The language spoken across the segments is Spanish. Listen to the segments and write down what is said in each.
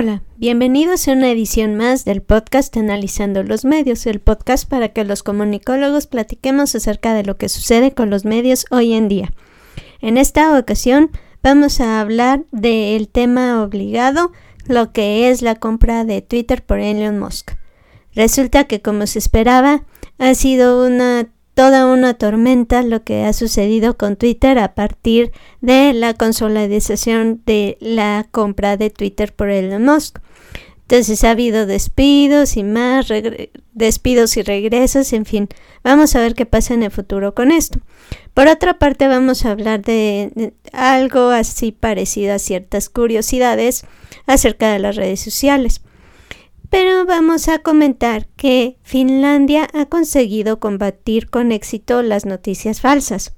Hola, bienvenidos a una edición más del podcast Analizando los Medios, el podcast para que los comunicólogos platiquemos acerca de lo que sucede con los medios hoy en día. En esta ocasión vamos a hablar del tema obligado, lo que es la compra de Twitter por Elon Musk. Resulta que como se esperaba, ha sido una toda una tormenta lo que ha sucedido con Twitter a partir de la consolidación de la compra de Twitter por Elon Musk. Entonces ha habido despidos y más despidos y regresos, en fin, vamos a ver qué pasa en el futuro con esto. Por otra parte, vamos a hablar de algo así parecido a ciertas curiosidades acerca de las redes sociales pero vamos a comentar que Finlandia ha conseguido combatir con éxito las noticias falsas.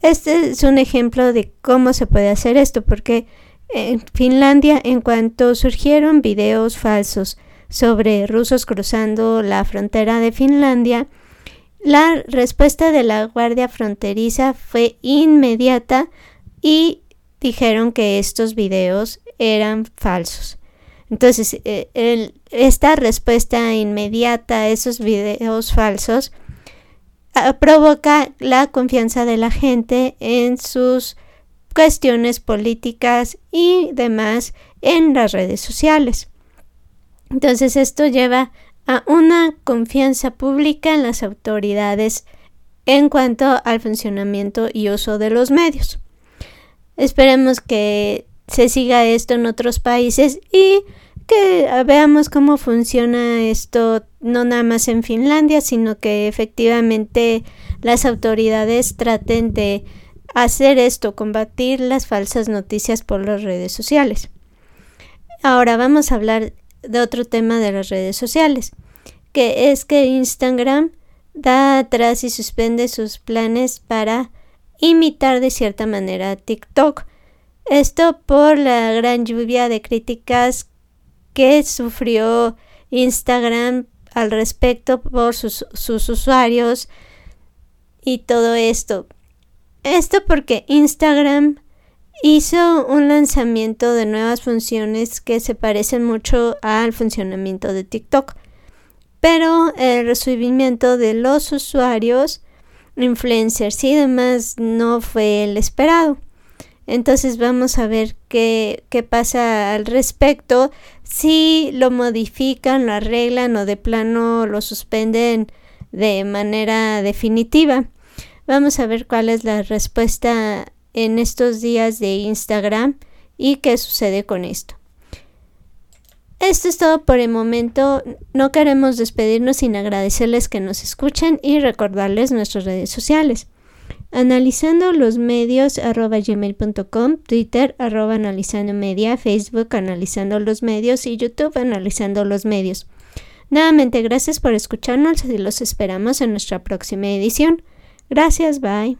Este es un ejemplo de cómo se puede hacer esto, porque en Finlandia, en cuanto surgieron videos falsos sobre rusos cruzando la frontera de Finlandia, la respuesta de la Guardia Fronteriza fue inmediata y dijeron que estos videos eran falsos. Entonces, eh, esta respuesta inmediata a esos videos falsos ah, provoca la confianza de la gente en sus cuestiones políticas y demás en las redes sociales. Entonces esto lleva a una confianza pública en las autoridades en cuanto al funcionamiento y uso de los medios. Esperemos que se siga esto en otros países y que veamos cómo funciona esto no nada más en Finlandia, sino que efectivamente las autoridades traten de hacer esto, combatir las falsas noticias por las redes sociales. Ahora vamos a hablar de otro tema de las redes sociales, que es que Instagram da atrás y suspende sus planes para imitar de cierta manera a TikTok. Esto por la gran lluvia de críticas que sufrió Instagram al respecto por sus, sus usuarios y todo esto. Esto porque Instagram hizo un lanzamiento de nuevas funciones que se parecen mucho al funcionamiento de TikTok. Pero el recibimiento de los usuarios, influencers y demás no fue el esperado. Entonces vamos a ver qué, qué pasa al respecto, si lo modifican, lo arreglan o de plano lo suspenden de manera definitiva. Vamos a ver cuál es la respuesta en estos días de Instagram y qué sucede con esto. Esto es todo por el momento. No queremos despedirnos sin agradecerles que nos escuchen y recordarles nuestras redes sociales analizando los medios arroba gmail.com, Twitter arroba analizando media, Facebook analizando los medios y YouTube analizando los medios. Nuevamente gracias por escucharnos y los esperamos en nuestra próxima edición. Gracias, bye.